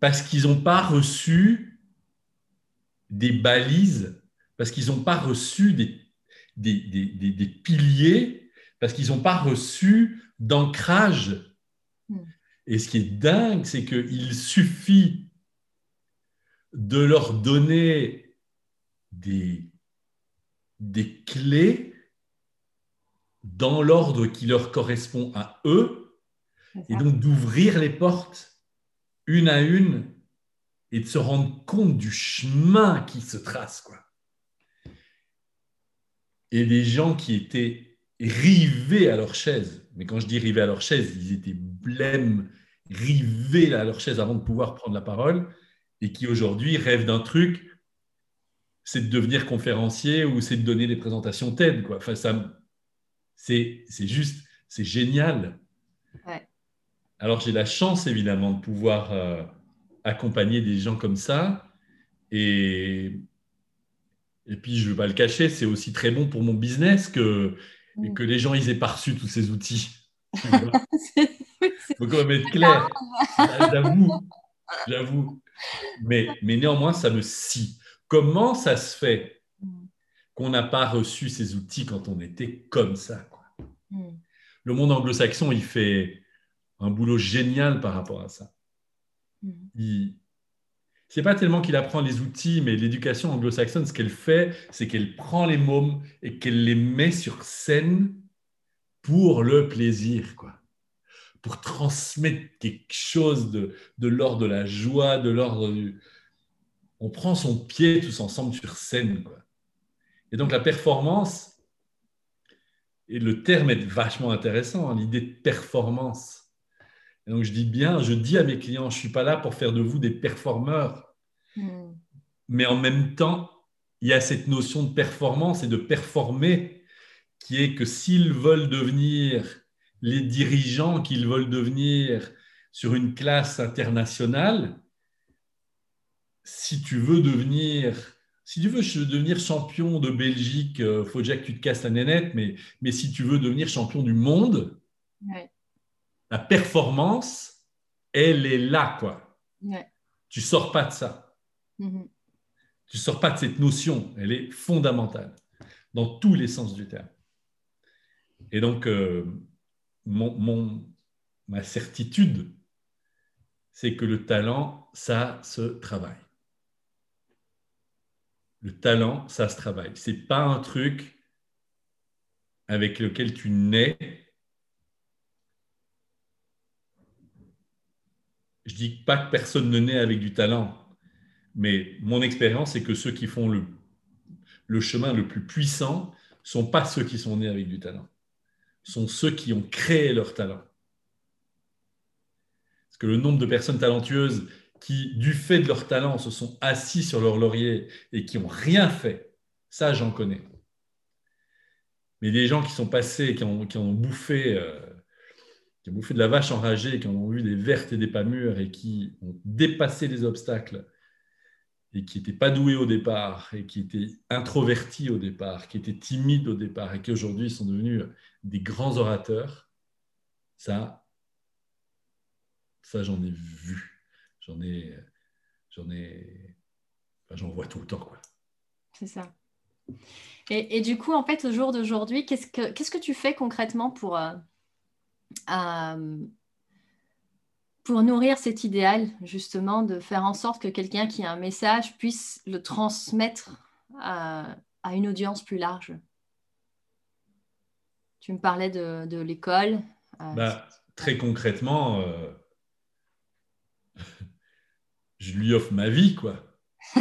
Parce qu'ils n'ont pas reçu des balises, parce qu'ils n'ont pas reçu des, des, des, des piliers, parce qu'ils n'ont pas reçu d'ancrage. Hmm. Et ce qui est dingue, c'est qu'il suffit de leur donner des, des clés dans l'ordre qui leur correspond à eux, et donc d'ouvrir les portes une à une et de se rendre compte du chemin qui se trace. Quoi. Et des gens qui étaient rivés à leur chaise, mais quand je dis rivés à leur chaise, ils étaient blêmes, rivés à leur chaise avant de pouvoir prendre la parole, et qui aujourd'hui rêvent d'un truc c'est de devenir conférencier ou c'est de donner des présentations TED. Quoi. Enfin, ça, c'est, juste, c'est génial. Alors, j'ai la chance, évidemment, de pouvoir euh, accompagner des gens comme ça. Et, et puis, je ne veux pas le cacher, c'est aussi très bon pour mon business que, mm. que les gens ils aient pas reçu tous ces outils. Il faut quand même être clair. J'avoue, j'avoue. Mais, mais néanmoins, ça me scie. Comment ça se fait mm. qu'on n'a pas reçu ces outils quand on était comme ça mm. Le monde anglo-saxon, il fait un boulot génial par rapport à ça. Mm. N'est pas tellement qu'il apprend les outils, mais l'éducation anglo-saxonne, ce qu'elle fait, c'est qu'elle prend les mômes et qu'elle les met sur scène pour le plaisir, quoi. Pour transmettre quelque chose de, de l'ordre de la joie, de l'ordre du, on prend son pied tous ensemble sur scène. Et donc la performance, et le terme est vachement intéressant, hein, l'idée de performance. Et donc je dis bien, je dis à mes clients, je ne suis pas là pour faire de vous des performeurs. Hmm. Mais en même temps, il y a cette notion de performance et de performer qui est que s'ils veulent devenir les dirigeants qu'ils veulent devenir sur une classe internationale, si tu veux devenir, si tu veux devenir champion de Belgique, il euh, faut déjà que tu te casses la nénette, mais, mais si tu veux devenir champion du monde, la performance, elle est là, quoi. Ouais. Tu sors pas de ça. Tu mm-hmm. Tu sors pas de cette notion. Elle est fondamentale dans tous les sens du terme. Et donc, euh, mon, ma certitude, c'est que le talent, ça se travaille. Le talent, ça se travaille. C'est pas un truc avec lequel tu nais. Je dis pas que personne ne naît avec du talent, mais mon expérience, c'est que ceux qui font le, chemin le plus puissant sont pas ceux qui sont nés avec du talent, sont ceux qui ont créé leur talent. Parce que le nombre de personnes talentueuses qui, du fait de leur talent, se sont assis sur leur laurier et qui n'ont rien fait, ça, j'en connais. Mais des gens qui sont passés, qui ont, qui ont bouffé, euh, qui ont bouffé de la vache enragée, qui en ont vu des vertes et des pas mûres et qui ont dépassé les obstacles et qui n'étaient pas doués au départ et qui étaient introvertis au départ, qui étaient timides au départ et qui aujourd'hui sont devenus des grands orateurs, ça, ça j'en ai vu j'en ai, j'en ai, j'en vois tout le temps, quoi. C'est ça. Et, et, du coup, en fait, au jour d'aujourd'hui, qu'est-ce que, qu'est-ce que tu fais concrètement pour, euh, euh, pour nourrir cet idéal, justement, de faire en sorte que quelqu'un qui a un message puisse le transmettre à, à une audience plus large Tu me parlais de, de l'école. Euh, bah, très concrètement, je lui offre ma vie, quoi.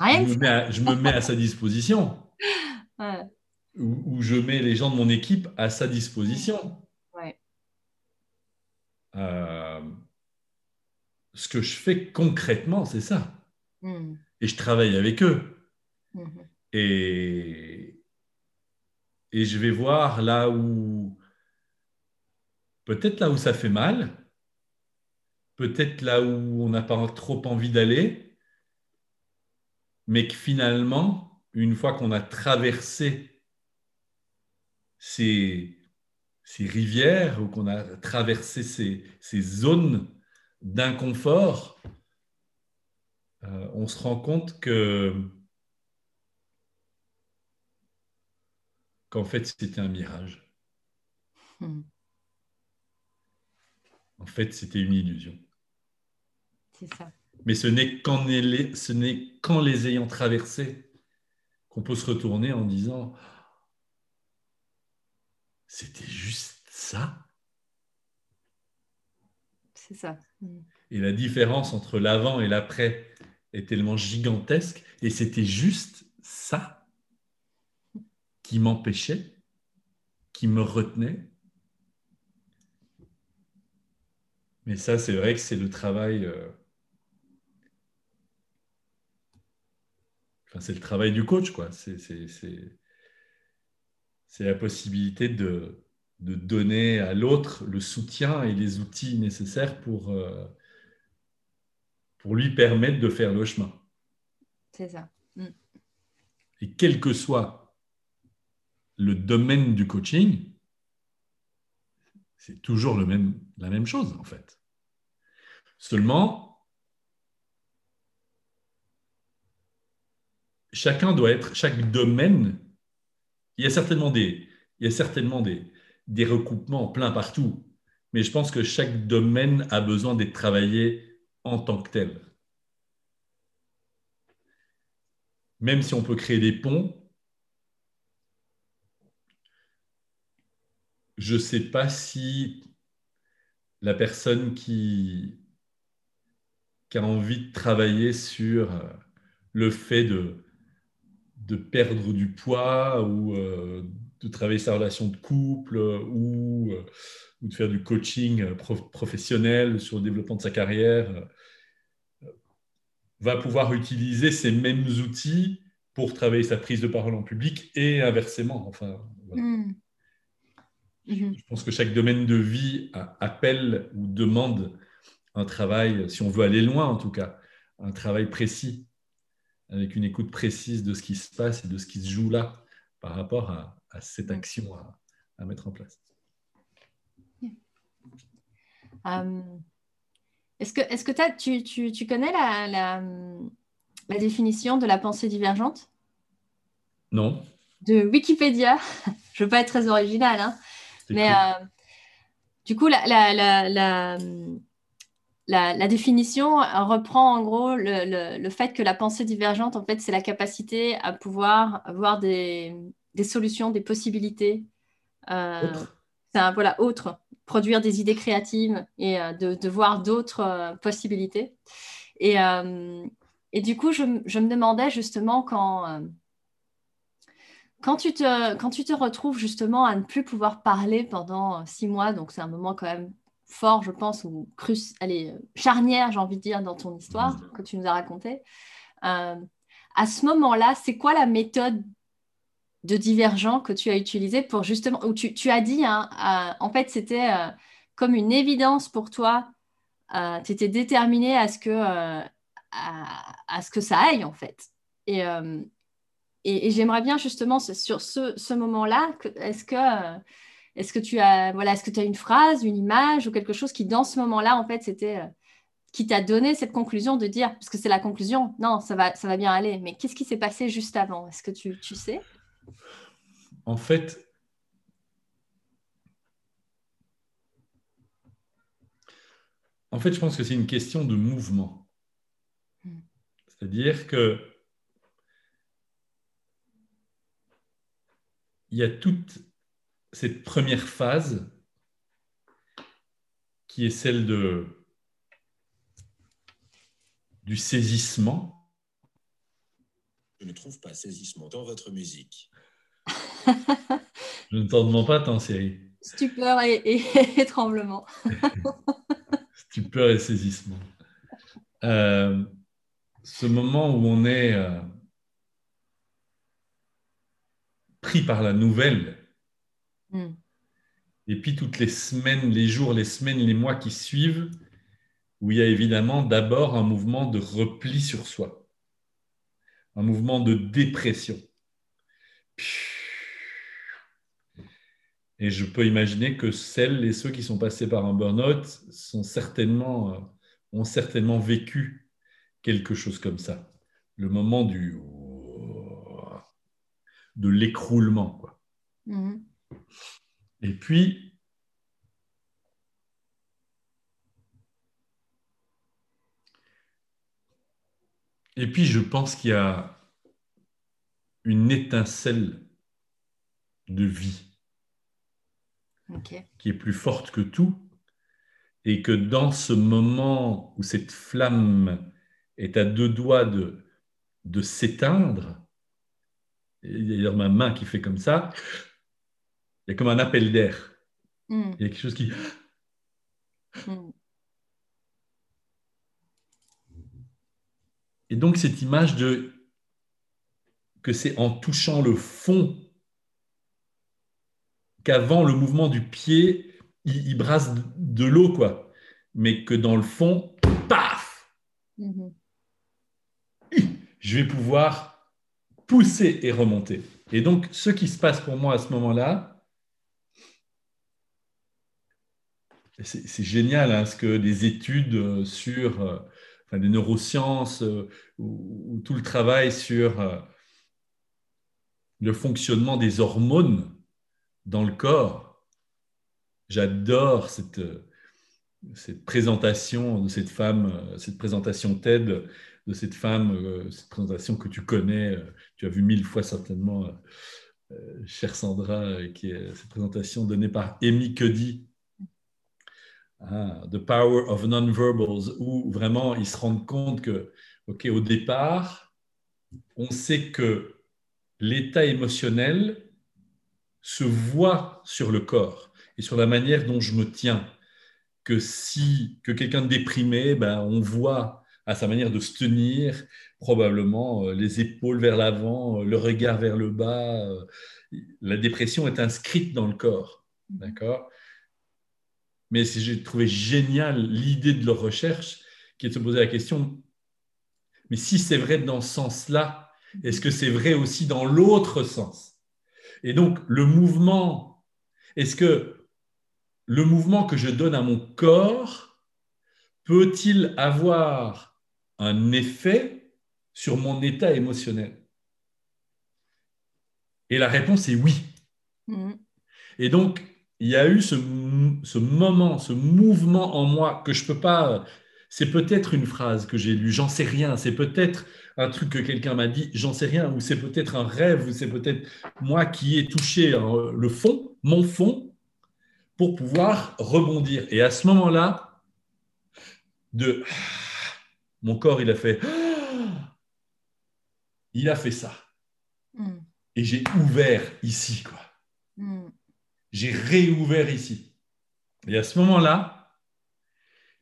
je, me mets à, sa disposition. Ou, je mets les gens de mon équipe à sa disposition. Euh, ce que je fais concrètement, c'est ça. Hmm. Et je travaille avec eux. Hmm. Et, et je vais voir là où, peut-être là où ça fait mal, peut-être là où on n'a pas trop envie d'aller, mais que finalement, une fois qu'on a traversé ces, ces rivières ou qu'on a traversé ces, ces zones d'inconfort, euh, on se rend compte que qu'en fait c'était un mirage. Hmm. En fait, c'était une illusion. C'est ça. Mais ce n'est qu'en les, qu'en les ayant traversés qu'on peut se retourner en disant c'était juste ça. C'est ça. Et la différence entre l'avant et l'après est tellement gigantesque. Et c'était juste ça qui m'empêchait, qui me retenait. Mais ça, c'est vrai que c'est le travail. Euh, Enfin, c'est le travail du coach, quoi. C'est la possibilité de, de donner à l'autre le soutien et les outils nécessaires pour, euh, pour lui permettre de faire le chemin. C'est ça. Mm. Et quel que soit le domaine du coaching, c'est toujours le même, la même chose, en fait. Seulement, chacun doit être, chaque domaine, il y a certainement des, il y a certainement des, des recoupements plein partout, mais je pense que chaque domaine a besoin d'être travaillé en tant que tel. Même si on peut créer des ponts, je ne sais pas si la personne qui, qui a envie de travailler sur le fait de, de perdre du poids ou euh, de travailler sa relation de couple ou, euh, ou de faire du coaching professionnel sur le développement de sa carrière, euh, va pouvoir utiliser ces mêmes outils pour travailler sa prise de parole en public et inversement. Enfin, hmm. mhm. Je pense que chaque domaine de vie appelle ou demande un travail, si on veut aller loin en tout cas, un travail précis avec une écoute précise de ce qui se passe et de ce qui se joue là par rapport à, cette action à, mettre en place. Euh, est-ce que, tu, tu, tu, connais la, la, la, définition de la pensée divergente? Non. De Wikipédia. Je ne veux pas être très originale, hein. mais euh, du coup, la, la la, définition reprend en gros le, fait que la pensée divergente, en fait, c'est la capacité à pouvoir avoir des, solutions, des possibilités. Euh, un, voilà, autre, produire des idées créatives et euh, de, voir d'autres euh, possibilités. Et, et, du coup, je, me demandais justement quand, quand, tu te, quand tu te retrouves justement à ne plus pouvoir parler pendant six mois, donc c'est un moment quand même fort, je pense, ou cruce, allez, charnière, j'ai envie de dire, dans ton histoire mm. que tu nous as racontée. Euh, à ce moment-là, c'est quoi la méthode de divergent que tu as utilisée pour justement, où tu, tu as dit, hein, euh, en fait, c'était euh, comme une évidence pour toi, tu étais déterminé à ce, que, à, ce que ça aille, en fait. Et, et, j'aimerais bien justement sur ce, ce moment-là, est-ce que est-ce que tu as, voilà, est-ce que tu as une phrase, une image ou quelque chose qui, dans ce moment-là, en fait, c'était euh, qui t'a donné cette conclusion de dire, parce que c'est la conclusion, non, ça va, ça va bien aller, mais qu'est-ce qui s'est passé juste avant? Est-ce que tu, tu sais? En fait, en fait, je pense que c'est une question de mouvement. Hmm. C'est-à-dire que il y a toute cette première phase qui est celle de, du saisissement. Je ne trouve pas saisissement dans votre musique. Je ne t'en demande pas tant, série. Stupeur et, tremblement. Stupeur et saisissement. Euh, ce moment où on est euh, pris par la nouvelle Hmm. Et puis toutes les semaines, les jours, les semaines, les mois qui suivent, où il y a évidemment d'abord un mouvement de repli sur soi, un mouvement de dépression. Et je peux imaginer que celles et ceux qui sont passés par un burn-out sont certainement, euh, ont certainement vécu quelque chose comme ça. Le moment du de l'écroulement. Quoi. Mhm. Et puis, et puis je pense qu'il y a une étincelle de vie qui est plus forte que tout, et que dans ce moment où cette flamme est à deux doigts de, de s'éteindre, il y a d'ailleurs ma main qui fait comme ça, il y a comme un appel d'air. Hmm. Il y a quelque chose qui... Hmm. Et donc cette image de que c'est en touchant le fond qu'avant le mouvement du pied, il, brasse de l'eau, quoi. Mais que dans le fond, paf mm-hmm. Je vais pouvoir pousser et remonter. Et donc, ce qui se passe pour moi à ce moment-là, c'est génial, hein, ce que des études euh, sur euh, enfin, des neurosciences euh, ou, tout le travail sur le fonctionnement des hormones dans le corps. J'adore cette, cette présentation de cette femme, cette présentation TED de cette femme, cette présentation que tu connais, tu as vu mille fois certainement, chère Sandra, qui est cette présentation donnée par Amy Cuddy, hein, The Power of Non-Verbals, où vraiment ils se rendent compte que, ok, au départ, on sait que l'état émotionnel se voit sur le corps et sur la manière dont je me tiens. Que si que quelqu'un de déprimé, ben, on voit à sa manière de se tenir, probablement euh, les épaules vers l'avant, euh, le regard vers le bas. Euh, la dépression est inscrite dans le corps. D'accord? Mais j'ai trouvé génial l'idée de leur recherche qui est de se poser la question mais si c'est vrai dans ce sens-là, est-ce que c'est vrai aussi dans l'autre sens? Et donc, le mouvement, est-ce que le mouvement que je donne à mon corps peut-il avoir un effet sur mon état émotionnel? Et la réponse est oui. Mm. Et donc, il y a eu ce, ce, moment, ce mouvement en moi que je ne peux pas... C'est peut-être une phrase que j'ai lue, j'en sais rien, c'est peut-être un truc que quelqu'un m'a dit, j'en sais rien, ou c'est peut-être un rêve, ou c'est peut-être moi qui ai touché euh, le fond, mon fond, pour pouvoir rebondir. Et à ce moment-là, de mon corps, il a fait il a fait ça. Hmm. Et j'ai ouvert ici, quoi. Hmm. J'ai réouvert ici. Et à ce moment-là,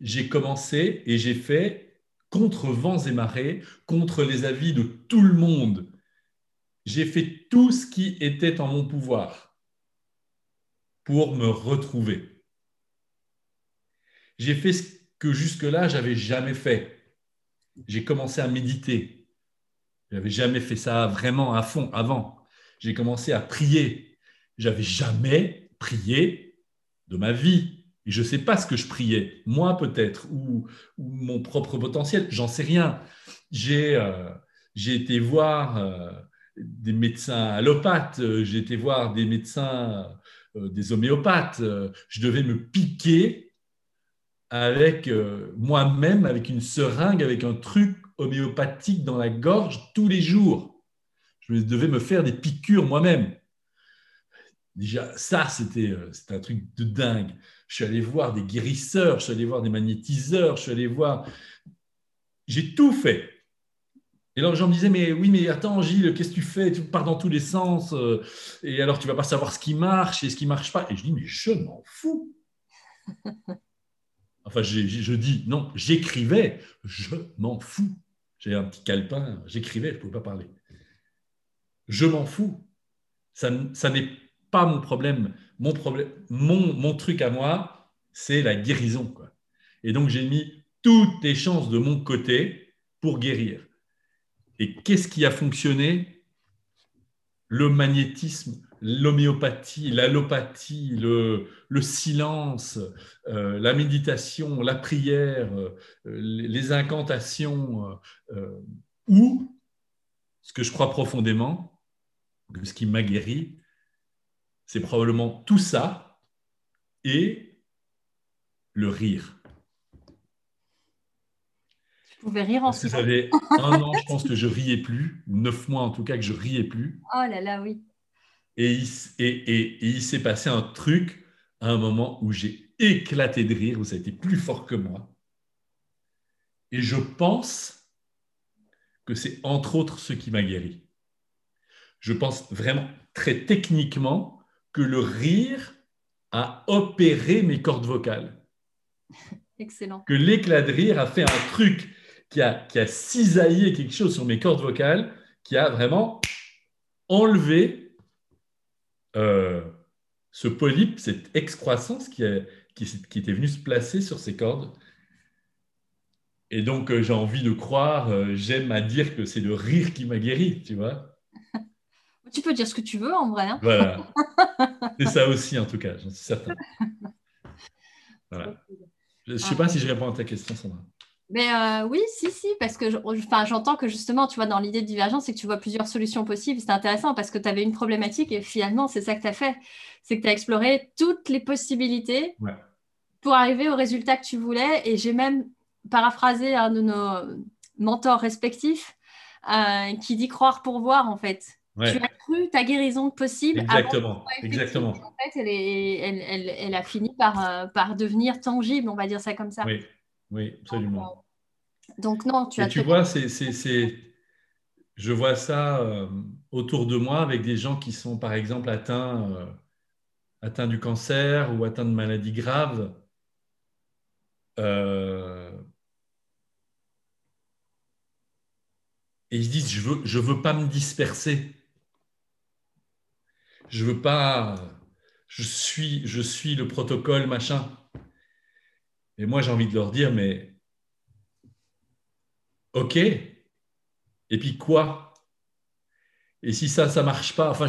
j'ai commencé et j'ai fait contre vents et marées, contre les avis de tout le monde. J'ai fait tout ce qui était en mon pouvoir pour me retrouver. J'ai fait ce que jusque-là, j'avais jamais fait. J'ai commencé à méditer. Je n'avais jamais fait ça vraiment à fond avant. J'ai commencé à prier. J'avais jamais prié de ma vie je ne sais pas ce que je priais, moi peut-être, ou, mon propre potentiel, j'en sais rien. J'ai euh, été voir euh, des médecins allopathes, euh, j'ai été voir des médecins, des homéopathes. je devais me piquer avec moi-même, avec une seringue, avec un truc homéopathique dans la gorge tous les jours. Je devais me faire des piqûres moi-même. Déjà, ça, c'était un truc de dingue je suis allé voir des guérisseurs, je suis allé voir des magnétiseurs, je suis allé voir. J'ai tout fait. Et alors, les gens me disaient, mais oui, mais attends, Gilles, qu'est-ce que tu fais? Tu pars dans tous les sens. Euh, et alors, tu vas pas savoir ce qui marche et ce qui marche pas. Et je dis, mais je m'en fous. Enfin, je dis, non, j'écrivais, je m'en fous. J'ai un petit calepin, j'écrivais, je ne pouvais pas parler. Je m'en fous. Ça, ça n'est pas mon problème mon, problème, mon, truc à moi, c'est la guérison. Quoi. Et donc, j'ai mis toutes les chances de mon côté pour guérir. Et qu'est-ce qui a fonctionné? Le magnétisme l'homéopathie, l'allopathie, le, le, silence, euh, la méditation, la prière, euh, les incantations, euh, ou ce que je crois profondément, ce qui m'a guéri, c'est probablement tout ça et le rire. Tu pouvais rire en Ça fait un an, je pense que je riais plus, neuf mois en tout cas que je riais plus. Oh là là, oui. Et il, s'est passé un truc à un moment où j'ai éclaté de rire, où ça a été plus fort que moi. Et je pense que c'est entre autres ce qui m'a guéri. Je pense vraiment très techniquement que le rire a opéré mes cordes vocales. Excellent. Que l'éclat de rire a fait un truc qui a, qui a cisaillé quelque chose sur mes cordes vocales, qui a vraiment enlevé euh, ce polype, cette excroissance qui, qui, était venue se placer sur ses cordes. Et donc, euh, j'ai envie de croire, euh, j'aime à dire que c'est le rire qui m'a guéri, tu vois. Tu peux dire ce que tu veux en vrai. Hein. voilà. C'est ça aussi, en tout cas, j'en suis certain. Voilà. Je ne sais pas si je réponds à ta question, Sandra. Mais euh, oui, si, si, parce que j'entends que justement, tu vois, dans l'idée de divergence, c'est que tu vois plusieurs solutions possibles. C'est intéressant parce que tu avais une problématique et finalement, c'est ça que tu as fait. C'est que tu as exploré toutes les possibilités pour arriver au résultat que tu voulais. Et j'ai même paraphrasé un de nos mentors respectifs euh, qui dit croire pour voir, en fait. Tu as cru ta guérison possible. Exactement. Exactement. En fait, elle, elle, a fini par, euh, par devenir tangible, on va dire ça comme ça. Oui. Oui, absolument. Donc, non, tu as. tu vois, c'est, je vois ça euh, autour de moi avec des gens qui sont, par exemple, atteints, euh, atteints du cancer ou atteints de maladies graves. Euh, et ils se disent, je veux, je veux pas me disperser. Je veux pas. Je suis, je suis le protocole, machin. Et moi, j'ai envie de leur dire, mais OK, et puis quoi? Et si ça, ça marche pas, enfin,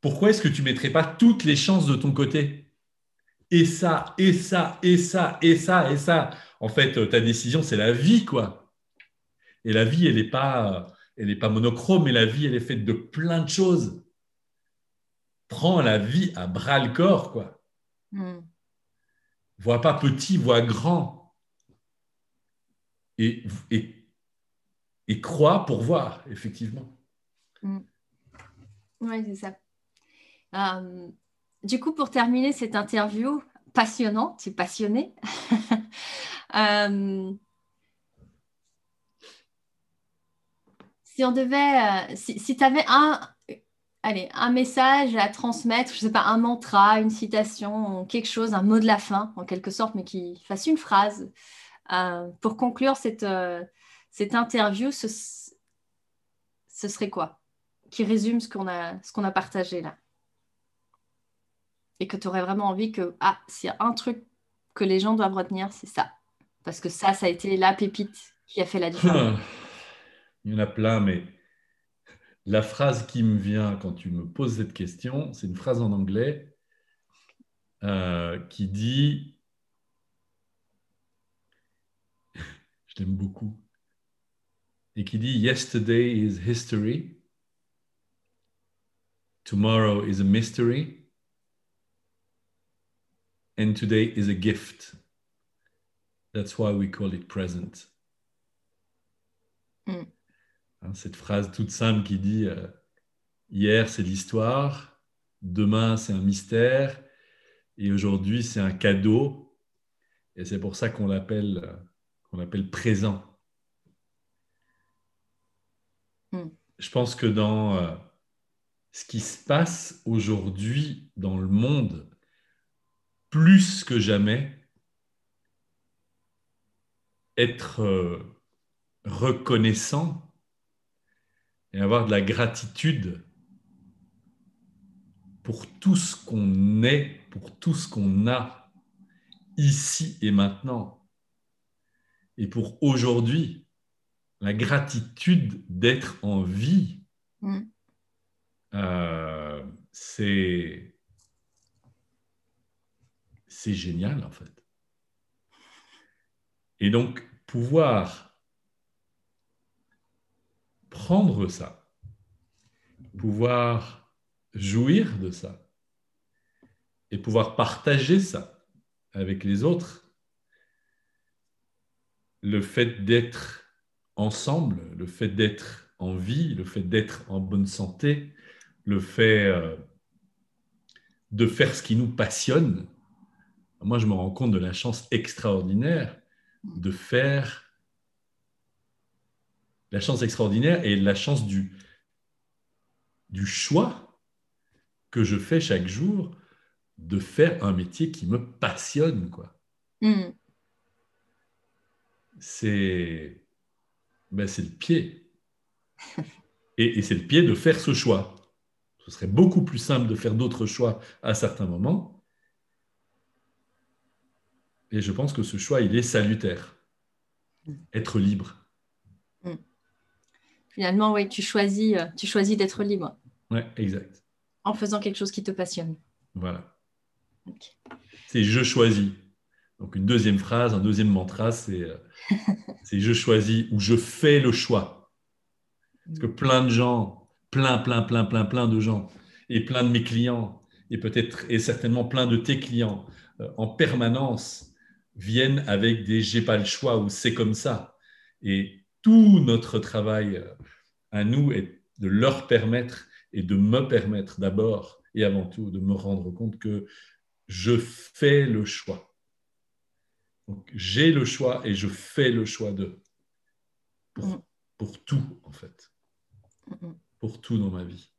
pourquoi est-ce que tu mettrais pas toutes les chances de ton côté? Et ça, et ça, et ça, et ça, et ça. En fait, ta décision, c'est la vie, quoi. Et la vie, elle n'est pas, elle pas monochrome, mais la vie, elle est faite de plein de choses. Prends la vie à bras le corps, quoi. Hmm. Vois pas petit, vois grand. Et, et, et crois pour voir, effectivement. Mm. Oui, c'est ça. Euh, du coup, pour terminer cette interview passionnante, tu es passionné. Euh, si on devait, euh, si, si tu avais un, allez, un message à transmettre, je ne sais pas, un mantra, une citation, quelque chose, un mot de la fin, en quelque sorte, mais qui fasse une phrase. Euh, pour conclure cette, euh, cette interview, ce, serait quoi? Qui résume ce qu'on a, qu'on a partagé là? Et que tu aurais vraiment envie que, ah, s'il y a un truc que les gens doivent retenir, c'est ça. Parce que ça, ça a été la pépite qui a fait la différence. Il y en a plein, mais la phrase qui me vient quand tu me poses cette question, c'est une phrase en anglais euh, qui dit, je l'aime beaucoup, et qui dit Yesterday is history, tomorrow is a mystery, and today is a gift. That's why we call it present. Mm. Hein, cette phrase toute simple qui dit euh, hier c'est l'histoire, demain c'est un mystère, et aujourd'hui c'est un cadeau, et c'est pour ça qu'on l'appelle euh, qu'on présent. Hmm. Je pense que dans euh, ce qui se passe aujourd'hui dans le monde, plus que jamais, être reconnaissant et avoir de la gratitude pour tout ce qu'on est, pour tout ce qu'on a ici et maintenant. Et pour aujourd'hui, la gratitude d'être en vie. Mm. Euh, c'est c'est génial en fait. Et donc, pouvoir prendre ça, pouvoir jouir de ça, et pouvoir partager ça avec les autres, le fait d'être ensemble, le fait d'être en vie, le fait d'être en bonne santé, le fait euh, de faire ce qui nous passionne, moi je me rends compte de la chance extraordinaire de faire la chance extraordinaire et la chance du, du choix que je fais chaque jour de faire un métier qui me passionne. quoi. Hmm. C'est ben, le pied. Et, et c'est le pied de faire ce choix. Ce serait beaucoup plus simple de faire d'autres choix à certains moments. Et je pense que ce choix, il est salutaire. Être libre. Finalement, oui, tu choisis, euh, tu choisis d'être libre. Oui, exact. En faisant quelque chose qui te passionne. Voilà. C'est je choisis. Donc une deuxième phrase, un deuxième mantra, c'est euh, je choisis ou je fais le choix. Parce que plein de gens, plein, plein, plein, plein, plein de gens, et plein de mes clients, et peut-être et certainement plein de tes clients, euh, en permanence viennent avec des j'ai pas le choix ou c'est comme ça. Et tout notre travail euh, à nous est de leur permettre et de me permettre d'abord et avant tout de me rendre compte que je fais le choix. j'ai le choix et je fais le choix de. Pour, pour tout, en fait. Pour tout dans ma vie.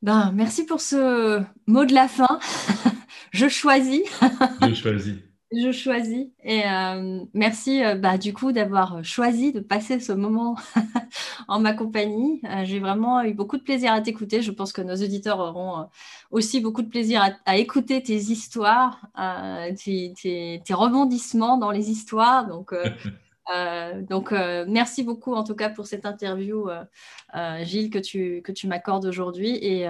Ben, merci pour ce mot de la fin. je choisis. je choisis. Je choisis. Et euh, merci euh, bah, du coup d'avoir choisi de passer ce moment en ma compagnie. Euh, j'ai vraiment eu beaucoup de plaisir à t'écouter. Je pense que nos auditeurs auront aussi beaucoup de plaisir à, écouter tes histoires, tes, tes, rebondissements dans les histoires. Donc, donc merci beaucoup en tout cas pour cette interview, Gilles, que tu, que tu m'accordes aujourd'hui. Et,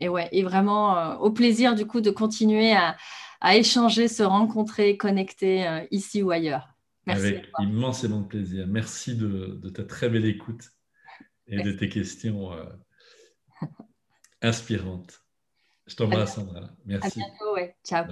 et, ouais, et vraiment au plaisir du coup de continuer à à échanger, se rencontrer, connecter euh, ici ou ailleurs. Merci Avec immensément de plaisir. Merci de, ta très belle écoute et de tes questions euh, inspirantes. Je t'embrasse, Sandra. Merci. À bientôt, ouais. Ciao.